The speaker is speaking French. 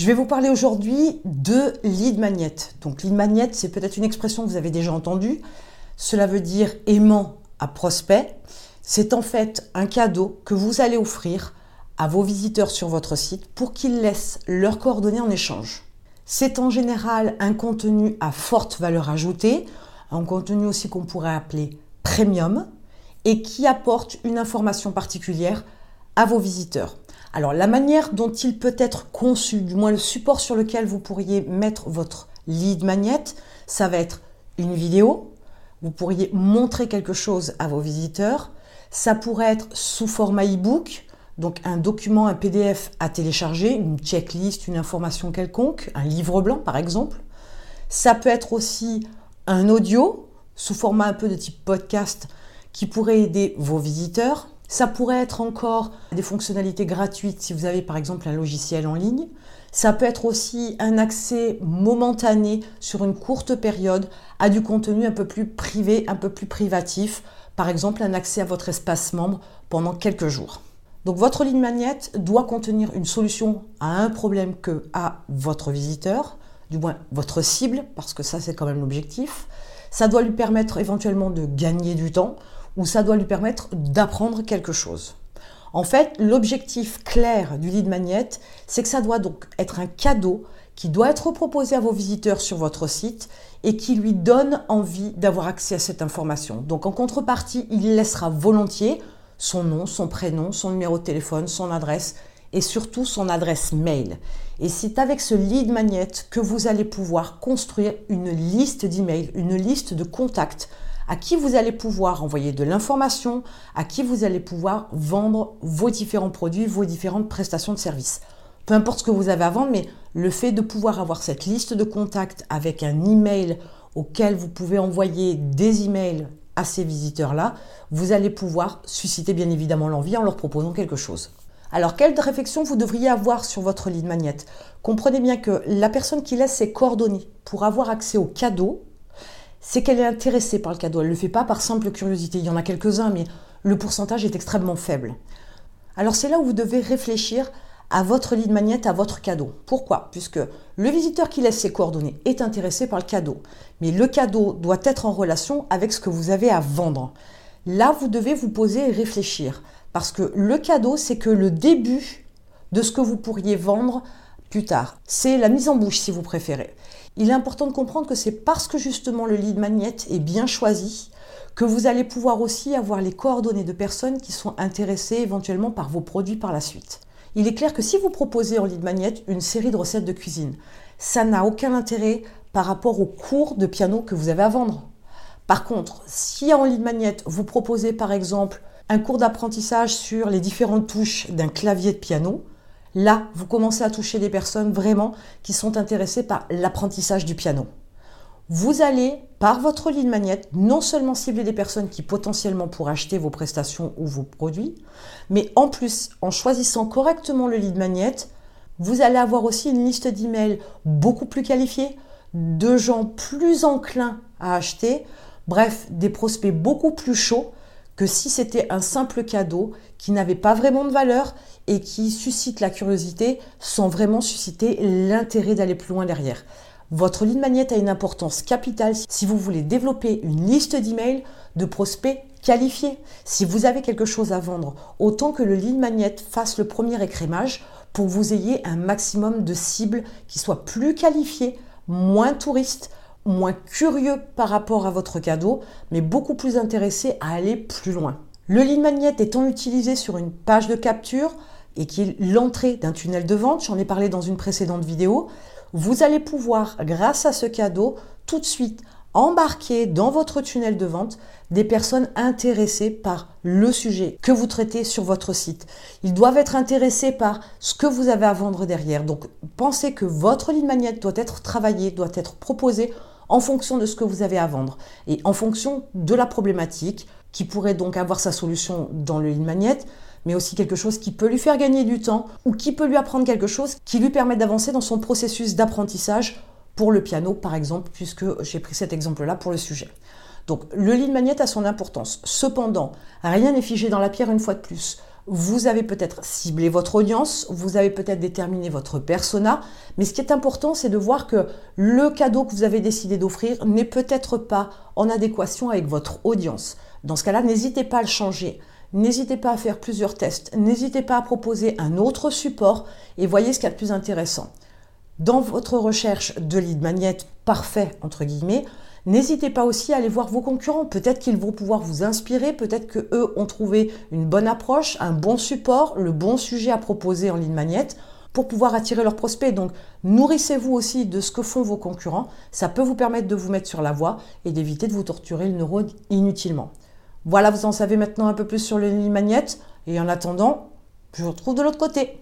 Je vais vous parler aujourd'hui de lead magnet. Donc lead magnet, c'est peut-être une expression que vous avez déjà entendue. Cela veut dire aimant à prospect. C'est en fait un cadeau que vous allez offrir à vos visiteurs sur votre site pour qu'ils laissent leurs coordonnées en échange. C'est en général un contenu à forte valeur ajoutée, un contenu aussi qu'on pourrait appeler premium et qui apporte une information particulière à vos visiteurs. Alors la manière dont il peut être conçu, du moins le support sur lequel vous pourriez mettre votre lead magnet, ça va être une vidéo, vous pourriez montrer quelque chose à vos visiteurs, ça pourrait être sous format e-book, donc un document, un PDF à télécharger, une checklist, une information quelconque, un livre blanc par exemple. Ça peut être aussi un audio sous format un peu de type podcast qui pourrait aider vos visiteurs. Ça pourrait être encore des fonctionnalités gratuites si vous avez par exemple un logiciel en ligne. Ça peut être aussi un accès momentané sur une courte période à du contenu un peu plus privé, un peu plus privatif. Par exemple, un accès à votre espace membre pendant quelques jours. Donc votre ligne magnète doit contenir une solution à un problème que a votre visiteur, du moins votre cible, parce que ça c'est quand même l'objectif. Ça doit lui permettre éventuellement de gagner du temps ou ça doit lui permettre d'apprendre quelque chose. En fait, l'objectif clair du lead magnet, c'est que ça doit donc être un cadeau qui doit être proposé à vos visiteurs sur votre site et qui lui donne envie d'avoir accès à cette information. Donc en contrepartie, il laissera volontiers son nom, son prénom, son numéro de téléphone, son adresse et surtout son adresse mail. Et c'est avec ce lead magnet que vous allez pouvoir construire une liste d'emails, une liste de contacts à qui vous allez pouvoir envoyer de l'information, à qui vous allez pouvoir vendre vos différents produits, vos différentes prestations de services. Peu importe ce que vous avez à vendre, mais le fait de pouvoir avoir cette liste de contacts avec un email auquel vous pouvez envoyer des emails à ces visiteurs-là, vous allez pouvoir susciter bien évidemment l'envie en leur proposant quelque chose. Alors, quelle réflexion vous devriez avoir sur votre lead magnet? Comprenez bien que la personne qui laisse ses coordonnées pour avoir accès au cadeau, c'est qu'elle est intéressée par le cadeau. Elle ne le fait pas par simple curiosité. Il y en a quelques-uns, mais le pourcentage est extrêmement faible. Alors c'est là où vous devez réfléchir à votre lead magnet, à votre cadeau. Pourquoi? Puisque le visiteur qui laisse ses coordonnées est intéressé par le cadeau. Mais le cadeau doit être en relation avec ce que vous avez à vendre. Là, vous devez vous poser et réfléchir. Parce que le cadeau, c'est que le début de ce que vous pourriez vendre plus tard. C'est la mise en bouche, si vous préférez. Il est important de comprendre que c'est parce que justement le lead magnet est bien choisi que vous allez pouvoir aussi avoir les coordonnées de personnes qui sont intéressées éventuellement par vos produits par la suite. Il est clair que si vous proposez en lead magnet une série de recettes de cuisine, ça n'a aucun intérêt par rapport au cours de piano que vous avez à vendre. Par contre, si en lead magnet vous proposez par exemple un cours d'apprentissage sur les différentes touches d'un clavier de piano, Là, vous commencez à toucher des personnes vraiment qui sont intéressées par l'apprentissage du piano. Vous allez, par votre lead magnet, non seulement cibler des personnes qui potentiellement pourraient acheter vos prestations ou vos produits, mais en plus, en choisissant correctement le lead magnet, vous allez avoir aussi une liste d'emails beaucoup plus qualifiée, de gens plus enclins à acheter, bref, des prospects beaucoup plus chauds que si c'était un simple cadeau qui n'avait pas vraiment de valeur et qui suscite la curiosité sans vraiment susciter l'intérêt d'aller plus loin derrière. Votre lead magnet a une importance capitale si vous voulez développer une liste d'emails de prospects qualifiés. Si vous avez quelque chose à vendre, autant que le lead magnet fasse le premier écrémage pour que vous ayez un maximum de cibles qui soient plus qualifiées, moins touristes, moins curieux par rapport à votre cadeau, mais beaucoup plus intéressé à aller plus loin. Le lead magnet étant utilisé sur une page de capture et qui est l'entrée d'un tunnel de vente, j'en ai parlé dans une précédente vidéo, vous allez pouvoir, grâce à ce cadeau, tout de suite embarquer dans votre tunnel de vente des personnes intéressées par le sujet que vous traitez sur votre site. Ils doivent être intéressés par ce que vous avez à vendre derrière. Donc pensez que votre ligne magnet doit être travaillée, doit être proposée en fonction de ce que vous avez à vendre et en fonction de la problématique qui pourrait donc avoir sa solution dans le ligne magnet, mais aussi quelque chose qui peut lui faire gagner du temps ou qui peut lui apprendre quelque chose qui lui permet d'avancer dans son processus d'apprentissage pour le piano par exemple, puisque j'ai pris cet exemple-là pour le sujet. Donc le lead magnet a son importance. Cependant, rien n'est figé dans la pierre une fois de plus. Vous avez peut-être ciblé votre audience, vous avez peut-être déterminé votre persona, mais ce qui est important, c'est de voir que le cadeau que vous avez décidé d'offrir n'est peut-être pas en adéquation avec votre audience. Dans ce cas-là, n'hésitez pas à le changer. N'hésitez pas à faire plusieurs tests. N'hésitez pas à proposer un autre support et voyez ce qu'il y a de plus intéressant. Dans votre recherche de lead magnet parfait, entre guillemets, N'hésitez pas aussi à aller voir vos concurrents. Peut-être qu'ils vont pouvoir vous inspirer, peut-être qu'eux ont trouvé une bonne approche, un bon support, le bon sujet à proposer en ligne magnète pour pouvoir attirer leurs prospects. Donc nourrissez-vous aussi de ce que font vos concurrents. Ça peut vous permettre de vous mettre sur la voie et d'éviter de vous torturer le neurone inutilement. Voilà, vous en savez maintenant un peu plus sur le ligne magnète. Et en attendant, je vous retrouve de l'autre côté.